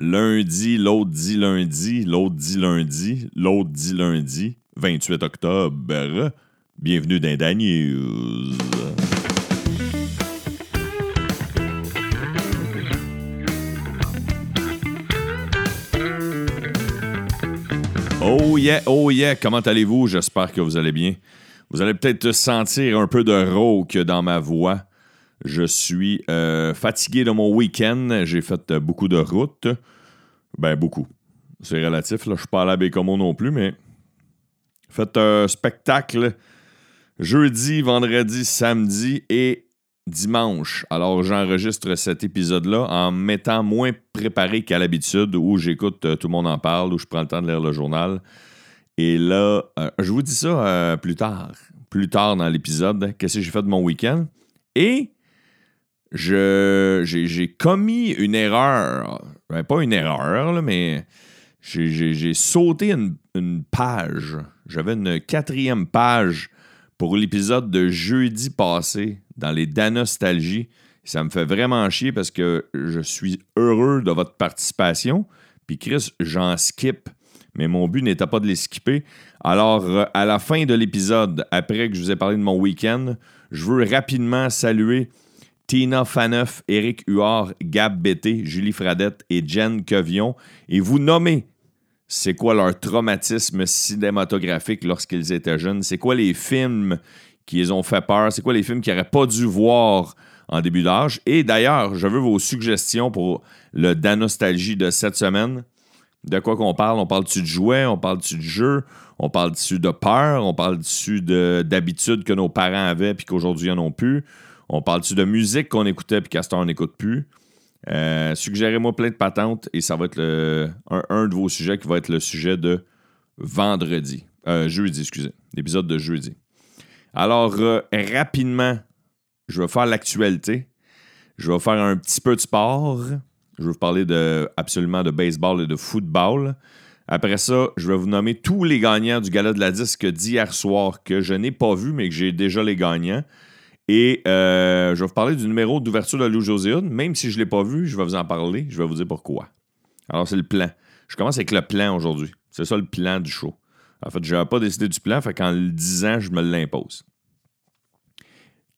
lundi, l'autre dit lundi, l'autre dit lundi, l'autre dit lundi, 28 octobre. Bienvenue dans Dan News. Oh yeah, oh yeah, comment allez-vous? J'espère que vous allez bien. Vous allez peut-être sentir un peu de rauque dans ma voix. Je suis euh, fatigué de mon week-end. J'ai fait euh, beaucoup de routes. Ben, beaucoup. C'est relatif. Là. Je suis pas allé à Bécomo non plus, mais fait un spectacle jeudi, vendredi, samedi et dimanche. Alors, j'enregistre cet épisode-là en mettant moins préparé qu'à l'habitude, où j'écoute euh, Tout le monde en parle, où je prends le temps de lire le journal. Et là, je vous dis ça plus tard. Plus tard dans l'épisode, qu'est-ce que j'ai fait de mon week-end? Et j'ai commis une erreur. Ben, pas une erreur, mais j'ai sauté une, page. J'avais une quatrième page pour l'épisode de jeudi passé dans les Danostalgie. Ça me fait vraiment chier parce que je suis heureux de votre participation. Puis Chris, j'en skip. Mais mon but n'était pas de les skipper. Alors, euh, à la fin de l'épisode, après que je vous ai parlé de mon week-end, je veux rapidement saluer Tina Faneuf, Éric Huard, Gab Bété, Julie Fradette et Jen Quevion, et vous nommez c'est quoi leur traumatisme cinématographique lorsqu'ils étaient jeunes, c'est quoi les films qui les ont fait peur, c'est quoi les films qu'ils n'auraient pas dû voir en début d'âge? Et d'ailleurs, je veux vos suggestions pour le Danostalgie de cette semaine. De quoi qu'on parle? On parle-tu de jouets? On parle-tu de jeux? On parle-tu de peur? On parle-tu d'habitudes que nos parents avaient puis qu'aujourd'hui ils n'en ont plus? On parle-tu de musique qu'on écoutait puis qu'Astor n'écoute plus? Euh, suggérez-moi plein de patentes et ça va être un, de vos sujets qui va être le sujet de vendredi. Euh, jeudi, excusez. L'épisode de jeudi. Alors, euh, rapidement, je vais faire l'actualité. Je vais faire un petit peu de sport. Je vais vous parler absolument de baseball et de football. Après ça, je vais vous nommer tous les gagnants du gala de la disque d'hier soir que je n'ai pas vu, mais que j'ai déjà les gagnants. Et euh, je vais vous parler du numéro d'ouverture de Lou Joséon. Même si je ne l'ai pas vu, je vais vous en parler. Je vais vous dire pourquoi. Alors, c'est le plan. Je commence avec le plan aujourd'hui. C'est ça le plan du show. En fait, je n'avais pas décidé du plan, fait qu'en le disant, je me l'impose.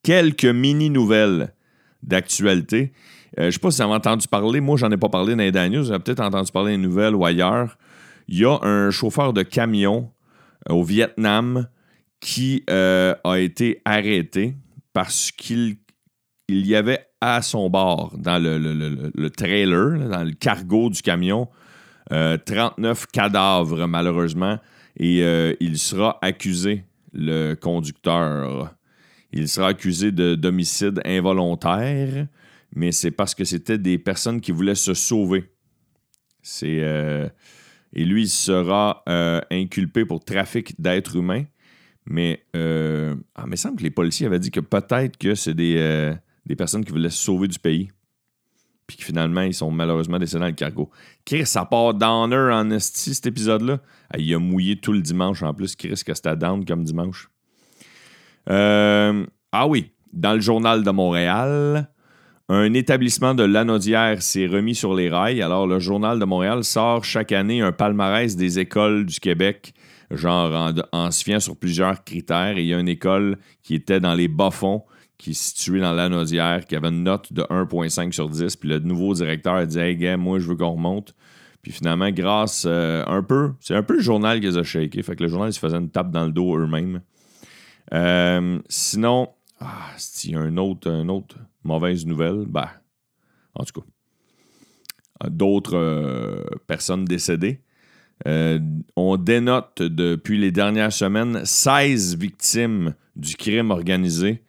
Quelques mini-nouvelles d'actualité. Euh, je ne sais pas si vous avez entendu parler. Moi, j'en ai pas parlé dans les. Vous avez peut-être entendu parler des nouvelles ou ailleurs. Il y a un chauffeur de camion euh, au Vietnam qui a été arrêté parce qu'il il y avait à son bord, dans le, trailer, dans le cargo du camion, 39 euh, cadavres, malheureusement, et euh, il sera accusé, le conducteur. Il sera accusé de d'homicide involontaire, mais c'est parce que c'était des personnes qui voulaient se sauver. Euh, et lui, il sera inculpé pour trafic d'êtres humains. Mais euh, ah, il me semble que les policiers avaient dit que peut-être que c'est des, euh, des personnes qui voulaient se sauver du pays. Puis que finalement, ils sont malheureusement décédés dans le cargo. Chris, ça part downer en esti, cet épisode-là. Ah, il a mouillé tout le dimanche en plus. Chris, que c'était down comme dimanche. Euh, ah oui, dans le journal de Montréal, un établissement de Lanaudière s'est remis sur les rails. Alors, le journal de Montréal sort chaque année un palmarès des écoles du Québec genre en, se fiant sur plusieurs critères. Et il y a une école qui était dans les bas-fonds, qui est située dans l'Anaudière, qui avait une note de 1,5 sur 10. Puis le nouveau directeur a dit Hey, gars, moi, je veux qu'on remonte. Puis finalement, grâce euh, un peu, c'est un peu le journal qu'ils ont shaké. Fait que le journal, ils se faisait une tape dans le dos eux-mêmes. Euh, sinon, ah, y a un autre, une autre mauvaise nouvelle, bah, en tout cas, d'autres euh, personnes décédées. Euh, on dénote depuis les dernières semaines 16 victimes du crime organisé,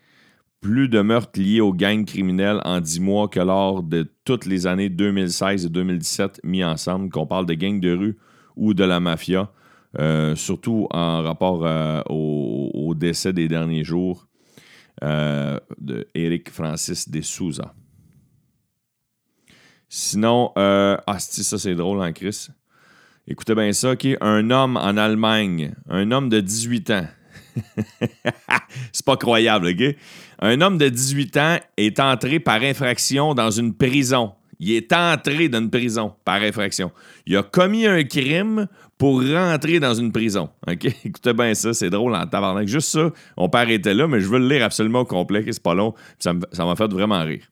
plus de meurtres liés aux gangs criminels en 10 mois que lors de toutes les années 2016 et 2017 mis ensemble, qu'on parle de gangs de rue ou de la mafia, euh, surtout en rapport euh, au, décès des derniers jours de Eric Francis de Souza. Sinon, ah, ça c'est drôle en hein, Chris. Écoutez bien ça, OK? Un homme en Allemagne, un homme de 18 ans. c'est pas croyable, OK? Un homme de 18 ans est entré par infraction dans une prison. Il est entré dans une prison par infraction. Il a commis un crime pour rentrer dans une prison. OK? Écoutez bien ça, c'est drôle en tabarnak. Juste ça, on peut arrêter là, mais je veux le lire absolument au complet, c'est pas long. Ça m'a fait vraiment rire.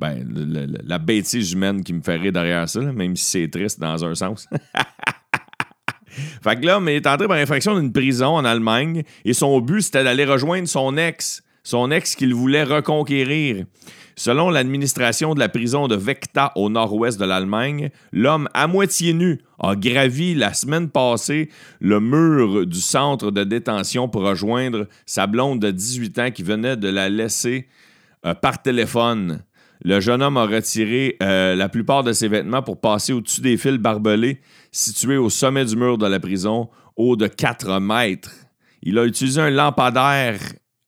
Ben, la bêtise humaine qui me rire derrière ça, même si c'est triste dans un sens. fait que il est entré par infraction d'une prison en Allemagne et son but, c'était d'aller rejoindre son ex. Son ex qu'il voulait reconquérir. Selon l'administration de la prison de Vecta au nord-ouest de l'Allemagne, l'homme à moitié nu a gravi la semaine passée le mur du centre de détention pour rejoindre sa blonde de 18 ans qui venait de la laisser euh, par téléphone. Le jeune homme a retiré euh, la plupart de ses vêtements pour passer au-dessus des fils barbelés situés au sommet du mur de la prison, haut de 4 mètres. Il a utilisé un lampadaire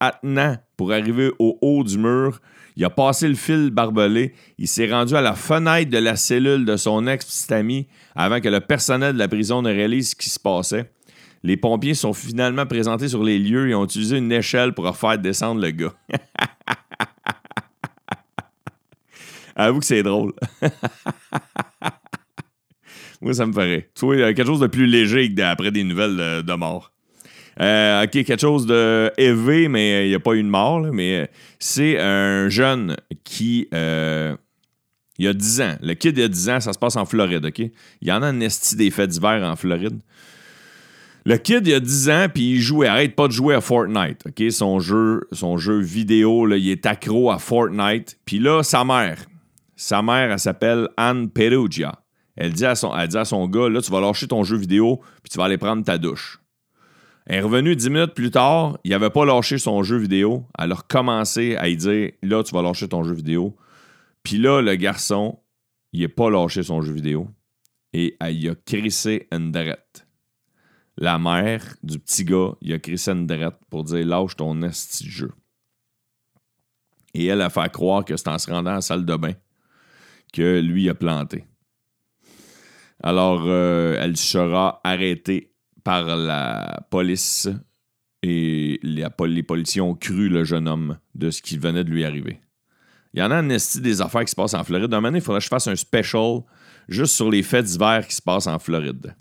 attenant pour arriver au haut du mur il a passé le fil barbelé. Il s'est rendu à la fenêtre de la cellule de son ex-petit ami avant que le personnel de la prison ne réalise ce qui se passait. Les pompiers sont finalement présentés sur les lieux et ont utilisé une échelle pour faire descendre le gars. Avoue que c'est drôle. Moi, ça me ferait. Vois, quelque chose de plus léger après des nouvelles de mort. Euh, OK, quelque chose de élevé, mais il n'y a pas eu de mort. mais euh, c'est un jeune qui. Euh, il y a 10 ans. Le kid, il y a 10 ans, ça se passe en Floride, OK? Il y en a un esti des fêtes d'hiver en Floride. Le kid, il a 10 ans, puis il joue, arrête pas de jouer à Fortnite, OK? Son jeu, son jeu vidéo, là, il est accro à Fortnite. Puis là, sa mère, sa mère, elle s'appelle Anne Perugia. Elle dit, à son, elle dit son gars, là, tu vas lâcher ton jeu vidéo, puis tu vas aller prendre ta douche. Elle est revenue dix minutes plus tard, il n'avait pas lâché son jeu vidéo. Elle a recommencé à lui dire Là, tu vas lâcher ton jeu vidéo. Puis là, le garçon, il n'a pas lâché son jeu vidéo. Et elle a crissé une drette. La mère du petit gars, il a crissé une drette pour dire Lâche ton esti jeu. Et elle a fait croire que c'est en se rendant à la salle de bain que lui a planté. Alors, euh, elle sera arrêtée par la police et les, policiers ont cru le jeune homme de ce qui venait de lui arriver. Il y en a un des affaires qui se passent en Floride. Un moment il faudrait que je fasse un special juste sur les faits d'hiver qui se passent en Floride.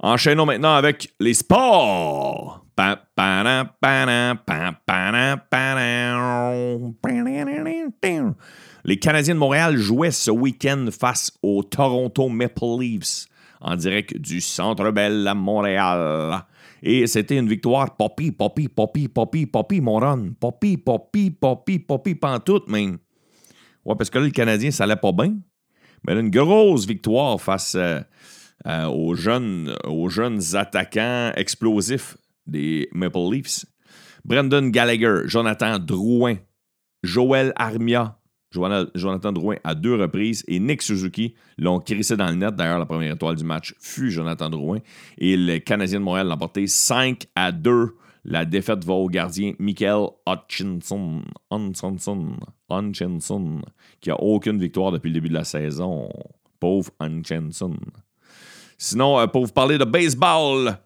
Enchaînons maintenant avec les sports. Les Canadiens de Montréal jouaient ce week-end face aux Toronto Maple Leafs en direct du Centre Bell à Montréal. Et c'était une victoire poppy, poppy, poppy, poppy, poppy, mon run. Poppy, poppy, poppy, poppy, pantoute, même. Ouais, parce que là, le Canadien, ça allait pas bien. Mais une grosse victoire face euh, euh, aux, jeunes, aux jeunes attaquants explosifs des Maple Leafs. Brendan Gallagher, Jonathan Drouin, Joël Armia, Jonathan Drouin à deux reprises et Nick Suzuki l'ont crissé dans le net. D'ailleurs, la première étoile du match fut Jonathan Drouin. Et le Canadien de Montréal l'a emporté 5 à 2. La défaite va au gardien Michael Hutchinson, Hutchinson, Hutchinson qui n'a aucune victoire depuis le début de la saison. Pauvre Hutchinson. Sinon, euh, pour vous parler de baseball,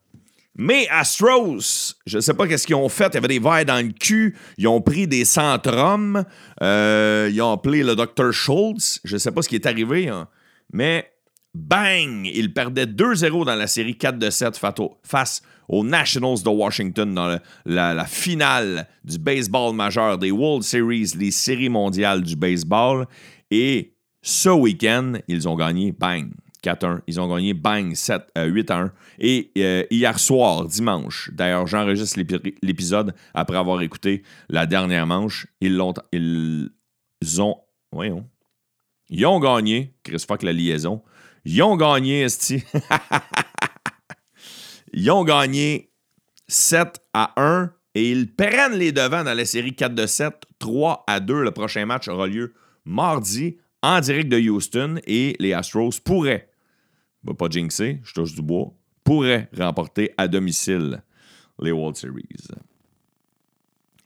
mais Astros, je ne sais pas qu'est-ce qu'ils ont fait. Il y avait des verres dans le cul. Ils ont pris des centrums. Euh, ils ont appelé le Dr. Schultz. Je ne sais pas ce qui est arrivé. Hein. Mais bang! Ils perdaient 2-0 dans la série 4 de 7 face aux Nationals de Washington dans la, finale du baseball majeur des World Series, les séries mondiales du baseball. Et ce week-end, ils ont gagné bang! 4-1. Ils ont gagné bang 7, 8 1. Et euh, hier soir, dimanche, d'ailleurs, j'enregistre l'épisode après avoir écouté la dernière manche. Ils l'ont. Ils ont. Voyons. Ils ont gagné. Chris Fuck la liaison. Ils ont gagné, Esti. ils ont gagné 7 à 1 et ils prennent les devants dans la série 4 de 7. 3 à 2. Le prochain match aura lieu mardi en direct de Houston et les Astros pourraient, va pas jinxer, je touche du bois, pourraient remporter à domicile les World Series.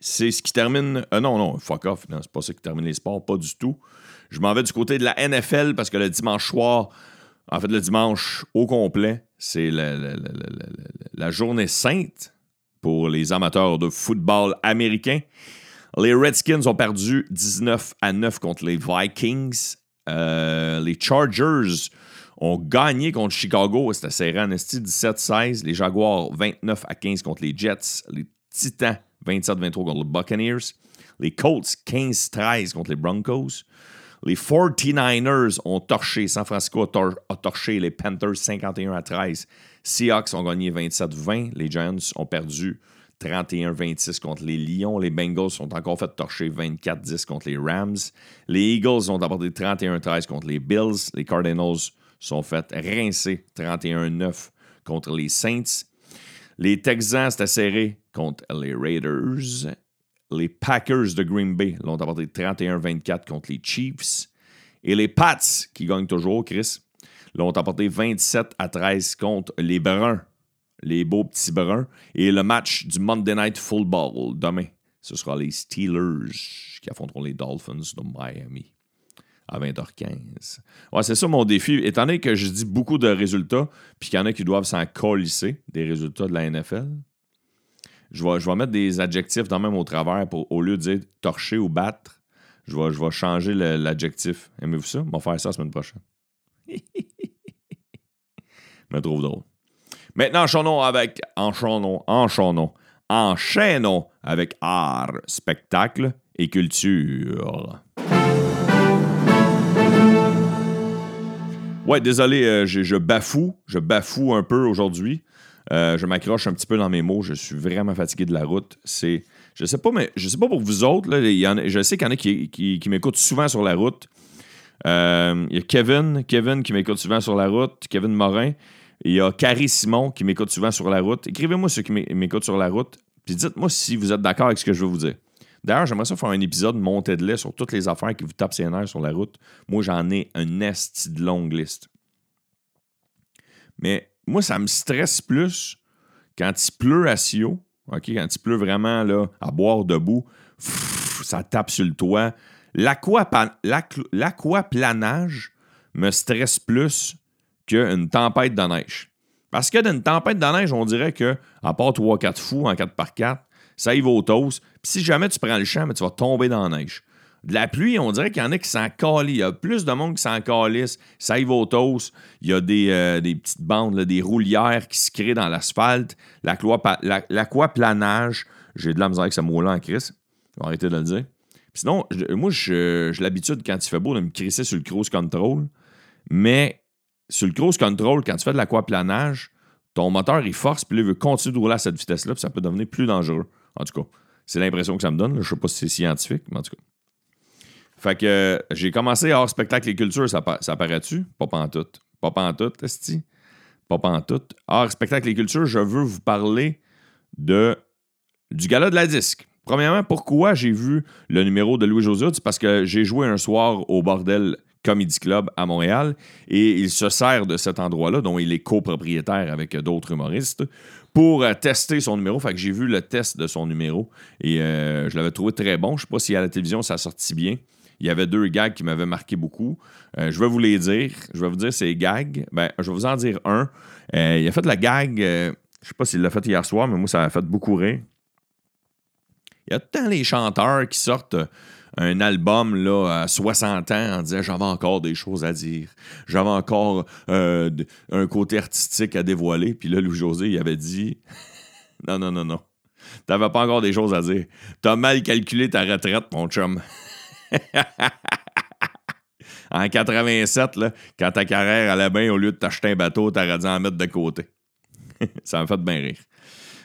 C'est ce qui termine. Euh, non, non, fuck off. c'est pas ça qui termine les sports, pas du tout. Je m'en vais du côté de la NFL parce que le dimanche soir, en fait, le dimanche au complet, c'est la, la, journée sainte pour les amateurs de football américain. Les Redskins ont perdu 19 à 9 contre les Vikings Euh, les Chargers ont gagné contre Chicago. C'était serré en 17-16. Les Jaguars, 29 à 15 contre les Jets. Les Titans, 27-23 contre les Buccaneers. Les Colts, 15-13 contre les Broncos. Les 49ers ont torché. San Francisco a, torché les Panthers 51 à 13. Seahawks ont gagné 27-20. Les Giants ont perdu 31-26 contre les Lions. Les Bengals sont encore fait torcher 24-10 contre les Rams. Les Eagles ont apporté 31-13 contre les Bills. Les Cardinals sont fait rincer 31-9 contre les Saints. Les Texans, c'était serré contre les Raiders. Les Packers de Green Bay l'ont apporté 31-24 contre les Chiefs. Et les Pats, qui gagnent toujours, Chris, l'ont apporté 27 à 13 contre les Bruns les beaux petits bruns. Et le match du Monday Night Football demain, ce sera les Steelers qui affronteront les Dolphins de Miami à 20h15. Ouais, c'est ça mon défi. Étant donné que je dis beaucoup de résultats, puis qu'il y en a qui doivent s'en colisser des résultats de la NFL, je vais, mettre des adjectifs dans même au travers pour, au lieu de dire torcher ou battre. Je vais, je vais changer l'adjectif. Aimez-vous ça? On va faire ça la semaine prochaine. je me trouve drôle. Maintenant, enchaînons avec. Enchaînons, enchaînons, avec art, spectacle et culture. Ouais, désolé, euh, je, bafoue. Je bafoue un peu aujourd'hui. Euh, je m'accroche un petit peu dans mes mots. Je suis vraiment fatigué de la route. C'est. Je sais pas, mais je sais pas pour vous autres. Là, y en je sais qu'il y en a qui, qui, m'écoutent souvent sur la route. Euh, il y a Kevin, Kevin qui m'écoute souvent sur la route, Kevin Morin. Il y a Carrie Simon qui m'écoute souvent sur la route. Écrivez-moi ceux qui m'écoutent sur la route. Puis dites-moi si vous êtes d'accord avec ce que je vais vous dire. D'ailleurs, j'aimerais ça faire un épisode montée de lait sur toutes les affaires qui vous tapent nerfs sur la route. Moi, j'en ai un esti de longue liste. Mais moi, ça me stresse plus quand il pleut à Sio, OK, quand il pleut vraiment là, à boire debout, ça tape sur le toit. L'aquaplanage me stresse plus qu'une tempête de neige. Parce que d'une tempête de neige, on dirait que, à part 3-4 fous en 4x4, ça y va au. Puis si jamais tu prends le champ, tu vas tomber dans la neige. De la pluie, on dirait qu'il y en a qui s'en. Il y a plus de monde qui s'en calisse. Ça y va au. Il y a des, euh, petites bandes, des roulières qui se créent dans l'asphalte. L'aquaplanage. J'ai de la misère avec ce mot-là en crise. Arrêter de le dire. sinon, moi, j'ai l'habitude, quand il fait beau, de me crisser sur le cruise control. Mais sur le cruise control, quand tu fais de l'aquaplanage, ton moteur, il force, puis il veut continuer de rouler à cette vitesse-là, puis ça peut devenir plus dangereux. En tout cas, c'est l'impression que ça me donne. Je ne sais pas si c'est scientifique, mais en tout cas. Fait que euh, j'ai commencé hors spectacle et culture, ça, ça paraît-tu? Pas pantoute. Pas pantoute, esti? Pas pantoute. Hors spectacle et culture, je veux vous parler de du gala de la disque. Premièrement, pourquoi j'ai vu le numéro de Louis José? C'est parce que j'ai joué un soir au bordel Comedy Club à Montréal et il se sert de cet endroit-là, dont il est copropriétaire avec d'autres humoristes, pour euh, tester son numéro. Fait que j'ai vu le test de son numéro et euh, je l'avais trouvé très bon. Je sais pas si à la télévision ça sortit bien. Il y avait deux gags qui m'avaient marqué beaucoup. Euh, je vais vous les dire. Je vais vous dire ces gags. Ben, je vais vous en dire un. il a fait la gag, je sais pas s'il l'a fait hier soir, mais moi, ça a fait beaucoup rire. Il y a tant les chanteurs qui sortent un album là, à 60 ans en disant j'avais encore des choses à dire, j'avais encore euh, un côté artistique à dévoiler. Puis là, Louis-José, il avait dit non, non, non, non. T'avais pas encore des choses à dire. T'as mal calculé ta retraite, mon chum. en 87, là, quand ta carrière allait bien, au lieu de t'acheter un bateau, t'aurais dû en mettre de côté. Ça m'a fait bien rire.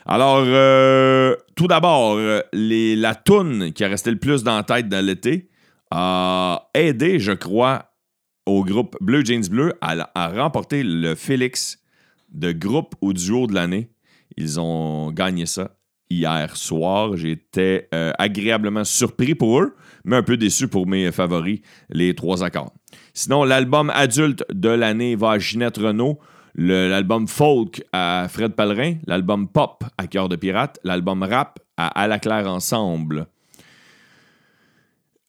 Alors, euh, tout d'abord, euh, la toune qui a resté le plus dans la tête dans l'été a aidé, je crois, au groupe Blue Jeans Bleu à, remporter le Félix de groupe ou duo de l'année. Ils ont gagné ça hier soir. J'étais euh, agréablement surpris pour eux, mais un peu déçu pour mes favoris, les trois accords. Sinon, l'album adulte de l'année va à Ginette Renault l'album folk à Fred Pellerin, l'album pop à Cœur de Pirate, l'album rap à À la Claire Ensemble.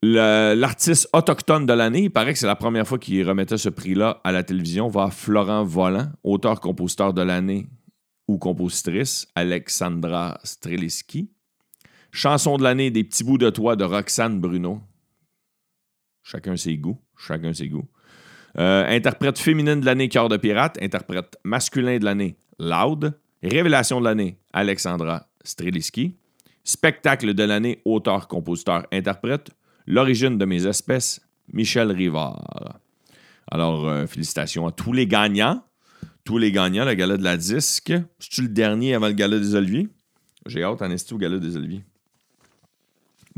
L'artiste autochtone de l'année, il paraît que c'est la première fois qu'il remettait ce prix-là à la télévision, va Florent Volant, auteur-compositeur de l'année ou compositrice, Alexandra Streliski. Chanson de l'année, Des petits bouts de toi de Roxane Bruno. Chacun ses goûts. chacun ses goûts. Euh, interprète féminine de l'année, Cœur de Pirate. Interprète masculin de l'année, Loud. Révélation de l'année, Alexandra Streliski. Spectacle de l'année, auteur, compositeur, interprète. L'origine de mes espèces, Michel Rivard. Alors, euh, félicitations à tous les gagnants. Tous les gagnants, le gala de la disque. C'est-tu le dernier avant le gala des Oliviers? J'ai hâte en esti au gala des Oliviers?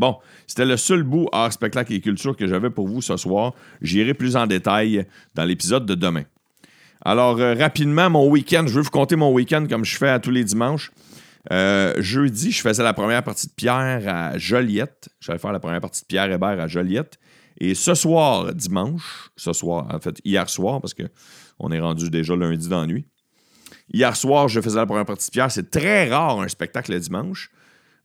Bon, c'était le seul bout art, spectacle et culture que j'avais pour vous ce soir. J'irai plus en détail dans l'épisode de demain. Alors, euh, rapidement, mon week-end, je veux vous compter mon week-end comme je fais à tous les dimanches. Euh, jeudi, je faisais la première partie de Pierre à Joliette. J'allais faire la première partie de Pierre Hébert à Joliette. Et ce soir, dimanche, ce soir, en fait, hier soir, parce qu'on est rendu déjà lundi dans. Hier soir, je faisais la première partie de Pierre. C'est très rare un spectacle le dimanche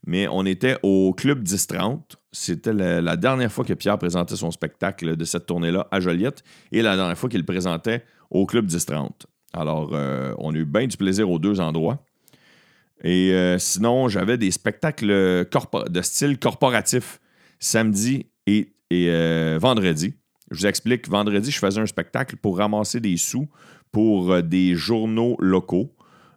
mais on était au Club 1030. C'était la, dernière fois que Pierre présentait son spectacle de cette tournée-là à Joliette et la dernière fois qu'il le présentait au Club 1030. Alors, euh, on a eu bien du plaisir aux deux endroits. Et euh, sinon, j'avais des spectacles de style corporatif samedi et, euh, vendredi. Je vous explique, vendredi, je faisais un spectacle pour ramasser des sous pour des journaux locaux.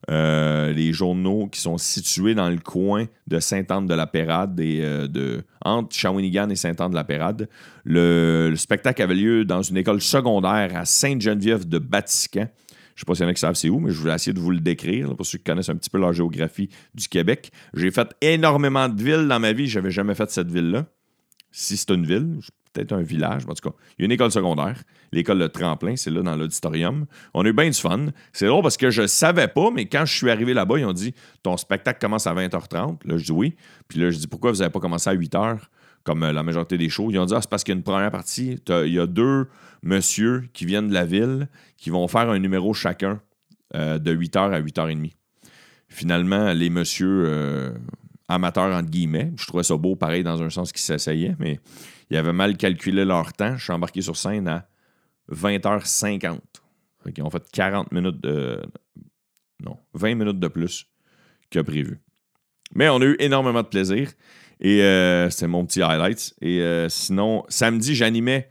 Euh, les journaux qui sont situés dans le coin de Sainte-Anne-de-la-Pérade et euh, de, entre Shawinigan et Sainte-Anne-de-la-Pérade. Le, spectacle avait lieu dans une école secondaire à Sainte-Geneviève de Batiscan. Je ne sais pas s'il y en a qui savent c'est où, mais je vais essayer de vous le décrire pour ceux qui connaissent un petit peu la géographie du Québec. J'ai fait énormément de villes dans ma vie. Je n'avais jamais fait cette ville-là. Si c'est une ville, peut-être un village, en tout cas, il y a une école secondaire, l'école de Tremplin, c'est là dans l'auditorium. On a eu bien du fun. C'est drôle parce que je savais pas, mais quand je suis arrivé là-bas, ils ont dit Ton spectacle commence à 20h30. Là, je dis oui. Puis là, je dis Pourquoi vous n'avez pas commencé à 8h comme euh, la majorité des shows? Ils ont dit ah, c'est parce qu'il y a une première partie. Il y a deux messieurs qui viennent de la ville qui vont faire un numéro chacun euh, de 8h à 8h30. Finalement, les messieurs. Euh, amateurs entre guillemets. Je trouvais ça beau, pareil, dans un sens qu'ils s'essayaient, mais ils avaient mal calculé leur temps. Je suis embarqué sur scène à 20h50. Ils ont fait 40 minutes de. Non, 20 minutes de plus que prévu. Mais on a eu énormément de plaisir. Et euh, c'était mon petit highlight. Et euh, sinon, samedi, j'animais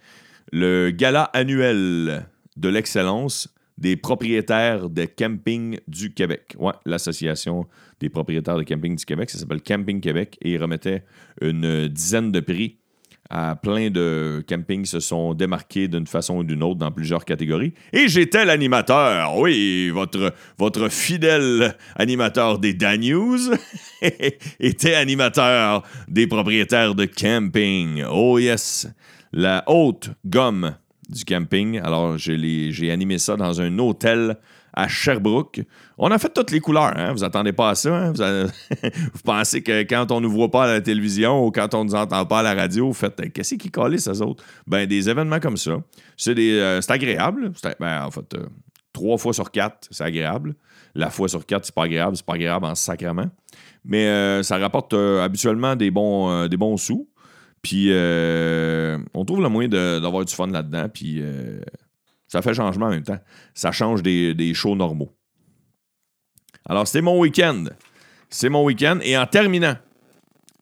le gala annuel de l'excellence des propriétaires de camping du Québec. Ouais, l'association des propriétaires de camping du Québec, ça s'appelle Camping Québec et ils remettaient une dizaine de prix à plein de campings se sont démarqués d'une façon ou d'une autre dans plusieurs catégories. Et j'étais l'animateur, oui, votre, fidèle animateur des Dan était animateur des propriétaires de camping. Oh yes, la haute gomme du camping. Alors, j'ai animé ça dans un hôtel à Sherbrooke. On a fait toutes les couleurs, hein? vous attendez pas à ça. Hein? Vous, pensez que quand on ne nous voit pas à la télévision ou quand on ne nous entend pas à la radio, vous faites qu'est-ce qui colle ces autres? Ben, des événements comme ça. C'est euh, agréable. Ben, en fait, euh, trois fois sur quatre, c'est agréable. La fois sur quatre, c'est pas agréable, c'est pas agréable en sacrement. Mais euh, ça rapporte habituellement des bons, des bons sous. Puis on trouve le moyen d'avoir du fun là-dedans. Puis ça fait changement en même temps. Ça change des, des shows normaux. Alors, c'était mon week-end. C'est mon week-end. Et en terminant,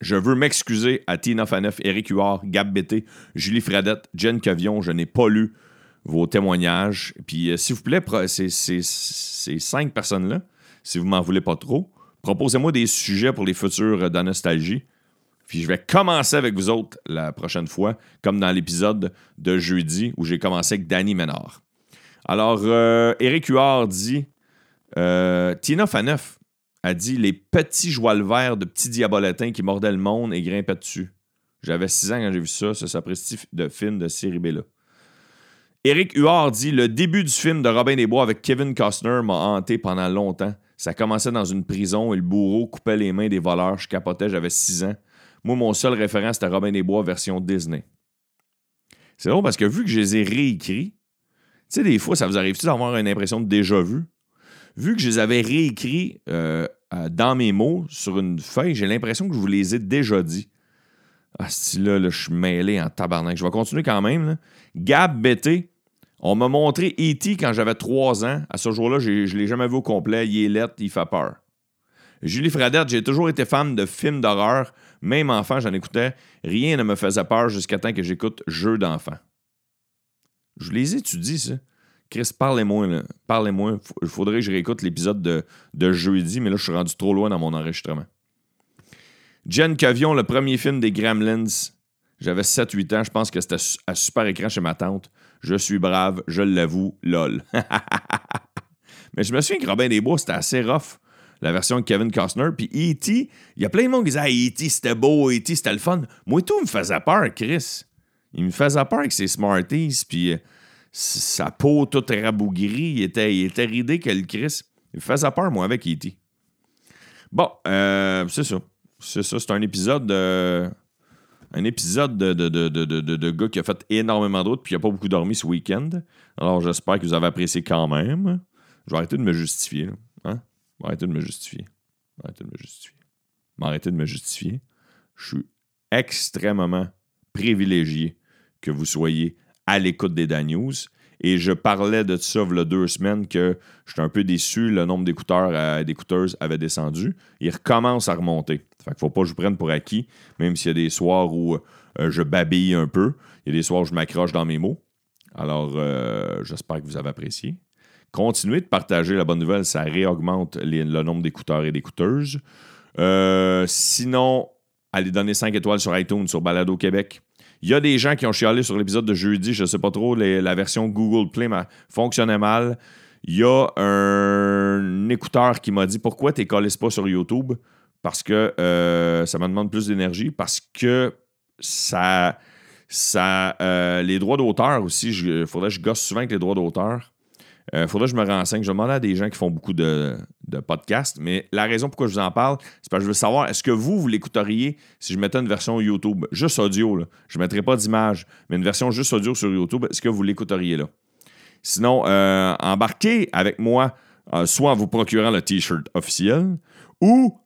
je veux m'excuser à Tina Faneuf, Eric Huard, Gab Bété, Julie Fradette, Jen Cavion. Je n'ai pas lu vos témoignages. Puis, euh, s'il vous plaît, ces, cinq personnes-là, si vous m'en voulez pas trop, proposez-moi des sujets pour les futurs de. Puis je vais commencer avec vous autres la prochaine fois, comme dans l'épisode de jeudi où j'ai commencé avec Danny Ménard. Alors, euh, Éric Huard dit euh, Tina Faneuf a dit Les petits joies verts de petits diabolatins qui mordaient le monde et grimpaient dessus. J'avais 6 ans quand j'ai vu ça, c'est sa de film de série B là. Éric Huard dit Le début du film de Robin des Bois avec Kevin Costner m'a hanté pendant longtemps. Ça commençait dans une prison et le bourreau coupait les mains des voleurs. Je capotais, j'avais 6 ans. Moi, mon seul référent, c'était Robin des Bois version Disney. C'est drôle parce que vu que je les ai réécrits, tu sais, des fois, ça vous arrive-tu d'avoir une impression de déjà vu? Vu que je les avais réécrits euh, dans mes mots sur une feuille, j'ai l'impression que je vous les ai déjà dit. Ah, là, là je suis mêlé en tabarnak. Je vais continuer quand même. Gab Bété, on m'a montré E.T. quand j'avais 3 ans. À ce jour-là, je ne l'ai jamais vu au complet. Il est lettre, il fait peur. Julie Fradette, j'ai toujours été fan de films d'horreur. Même enfant, j'en écoutais. Rien ne me faisait peur jusqu'à temps que j'écoute Jeux d'enfant. Je les étudie, ça. Chris, parlez-moi. Parlez-moi. Il faudrait que je réécoute l'épisode de, de jeudi, mais là, je suis rendu trop loin dans mon enregistrement. Jen Cavion, le premier film des Gremlins. J'avais 7-8 ans, je pense que c'était à super écran chez ma tante. Je suis brave, je l'avoue, lol. mais je me souviens que Robin des Bois, c'était assez rough, la version de Kevin Costner. Puis E.T., il y a plein de monde qui disait E.T., c'était beau, E.T., c'était le fun. Moi, tout me faisait peur, Chris. Il me faisait peur avec ses Smarties, puis euh, sa peau toute rabougrie. Il était, il était ridé que le Chris. Il me faisait peur, moi, avec E.T. Bon, euh, c'est ça. C'est ça, c'est un épisode de. Un épisode de, de, de, gars qui a fait énormément d'autres puis qui n'a pas beaucoup dormi ce week-end. Alors j'espère que vous avez apprécié quand même. Je vais arrêter de me justifier. Hein? Arrêter de me justifier. Arrêter de me justifier. M'arrêter de me justifier. Je suis extrêmement privilégié que vous soyez à l'écoute des Dan. Et je parlais de ça il y a deux semaines que j'étais un peu déçu, le nombre d'écouteurs euh, d'écouteuses avait descendu. Il recommence à remonter. Fait qu'il faut pas que je prenne pour acquis, même s'il y a des soirs où euh, je babille un peu. Il y a des soirs où je m'accroche dans mes mots. Alors, euh, j'espère que vous avez apprécié. Continuez de partager la bonne nouvelle, ça réaugmente le nombre d'écouteurs et d'écouteuses. sinon, allez donner 5 étoiles sur iTunes, sur Balado Québec. Il y a des gens qui ont chialé sur l'épisode de jeudi, je ne sais pas trop, la version Google Play fonctionnait mal. Il y a un écouteur qui m'a dit Pourquoi tu ne pas sur YouTube? Parce que euh, ça me demande plus d'énergie. Parce que ça. ça euh, les droits d'auteur aussi, il faudrait que je gosse souvent avec les droits d'auteur. Il euh, faudrait que je me renseigne. Je demande à des gens qui font beaucoup de, podcasts, mais la raison pourquoi je vous en parle, c'est parce que je veux savoir, est-ce que vous, vous l'écouteriez si je mettais une version YouTube, juste audio, je ne mettrais pas d'image, mais une version juste audio sur YouTube, est-ce que vous l'écouteriez là? Sinon, euh, embarquez avec moi, euh, soit en vous procurant le T-shirt officiel, ou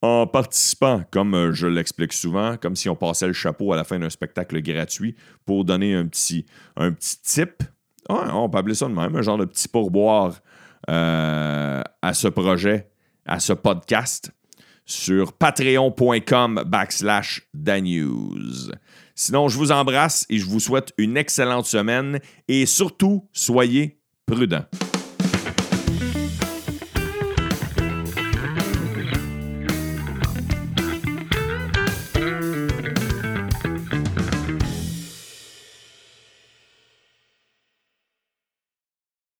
en participant, comme je l'explique souvent, comme si on passait le chapeau à la fin d'un spectacle gratuit pour donner un petit, un petit tip on peut appeler ça de même, un genre de petit pourboire euh, à ce projet, à ce podcast sur patreon.com backslash danews. Sinon, je vous embrasse et je vous souhaite une excellente semaine et surtout, soyez prudents.